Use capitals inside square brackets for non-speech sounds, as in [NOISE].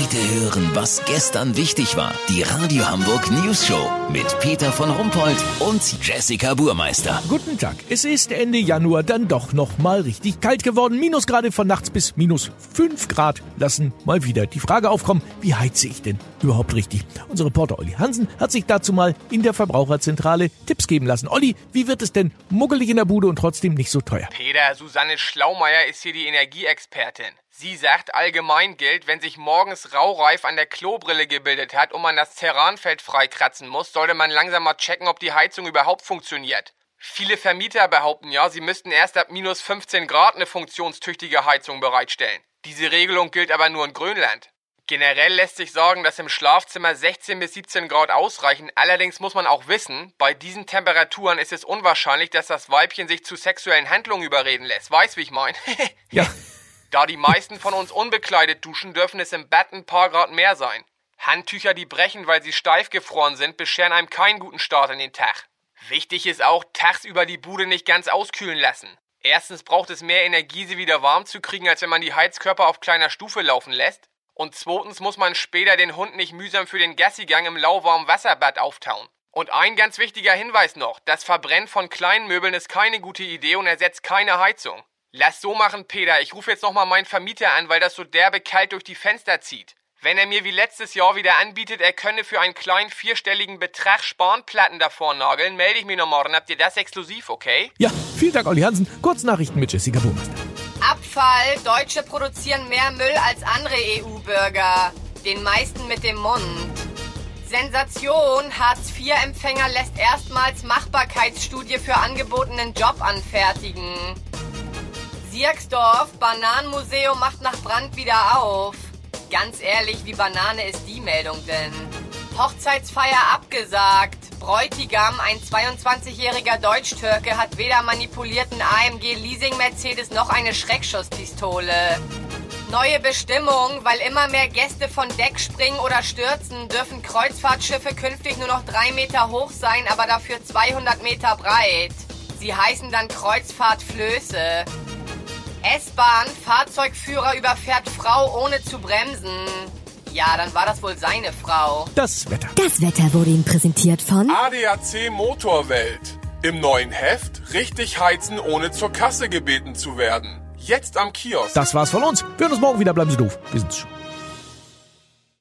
Heute hören, was gestern wichtig war. Die Radio Hamburg News Show mit Peter von Rumpold und Jessica Burmeister. Guten Tag. Es ist Ende Januar dann doch noch mal richtig kalt geworden. Minusgrade von nachts bis minus 5 Grad lassen mal wieder die Frage aufkommen, wie heize ich denn überhaupt richtig? Unser Reporter Olli Hansen hat sich dazu mal in der Verbraucherzentrale Tipps geben lassen. Olli, wie wird es denn muggelig in der Bude und trotzdem nicht so teuer? Peter, Susanne Schlaumeier ist hier die Energieexpertin. Sie sagt, allgemein gilt, wenn sich morgens Raureif an der Klobrille gebildet hat und man das Terranfeld freikratzen muss, sollte man langsam mal checken, ob die Heizung überhaupt funktioniert. Viele Vermieter behaupten ja, sie müssten erst ab minus 15 Grad eine funktionstüchtige Heizung bereitstellen. Diese Regelung gilt aber nur in Grönland. Generell lässt sich sagen, dass im Schlafzimmer 16 bis 17 Grad ausreichen. Allerdings muss man auch wissen, bei diesen Temperaturen ist es unwahrscheinlich, dass das Weibchen sich zu sexuellen Handlungen überreden lässt. Weißt, wie ich meine? [LAUGHS] Ja. Da die meisten von uns unbekleidet duschen, dürfen es im Bett ein paar Grad mehr sein. Handtücher, die brechen, weil sie steif gefroren sind, bescheren einem keinen guten Start in den Tag. Wichtig ist auch, tagsüber die Bude nicht ganz auskühlen lassen. Erstens braucht es mehr Energie, sie wieder warm zu kriegen, als wenn man die Heizkörper auf kleiner Stufe laufen lässt. Und zweitens muss man später den Hund nicht mühsam für den Gassigang im lauwarmen Wasserbad auftauen. Und ein ganz wichtiger Hinweis noch, das Verbrennen von kleinen Möbeln ist keine gute Idee und ersetzt keine Heizung. Lass so machen, Peter. Ich rufe jetzt nochmal meinen Vermieter an, weil das so derbe kalt durch die Fenster zieht. Wenn er mir wie letztes Jahr wieder anbietet, er könne für einen kleinen vierstelligen Betrag Spanplatten davor nageln, melde ich mich noch morgen. Habt ihr das exklusiv, okay? Ja, vielen Dank, Olli Hansen. Kurznachrichten mit Jessica Burmeister. Abfall. Deutsche produzieren mehr Müll als andere EU-Bürger. Den meisten mit dem Mund. Sensation. Hartz-IV-Empfänger lässt erstmals Machbarkeitsstudie für angebotenen Job anfertigen. Sierksdorf. Bananenmuseum macht nach Brand wieder auf. Ganz ehrlich, wie Banane ist die Meldung denn? Hochzeitsfeier abgesagt. Bräutigam, ein 22-jähriger Deutsch-Türke, hat weder manipulierten AMG Leasing Mercedes noch eine Schreckschusspistole. Neue Bestimmung, weil immer mehr Gäste von Deck springen oder stürzen, dürfen Kreuzfahrtschiffe künftig nur noch drei Meter hoch sein, aber dafür 200 Meter breit. Sie heißen dann Kreuzfahrtflöße. S-Bahn, Fahrzeugführer überfährt Frau ohne zu bremsen. Ja, dann war das wohl seine Frau. Das Wetter. Das Wetter wurde Ihnen präsentiert von ADAC Motorwelt. Im neuen Heft richtig heizen, ohne zur Kasse gebeten zu werden. Jetzt am Kiosk. Das war's von uns. Wir hören uns morgen wieder. Bleiben Sie doof. Wir sind's schon.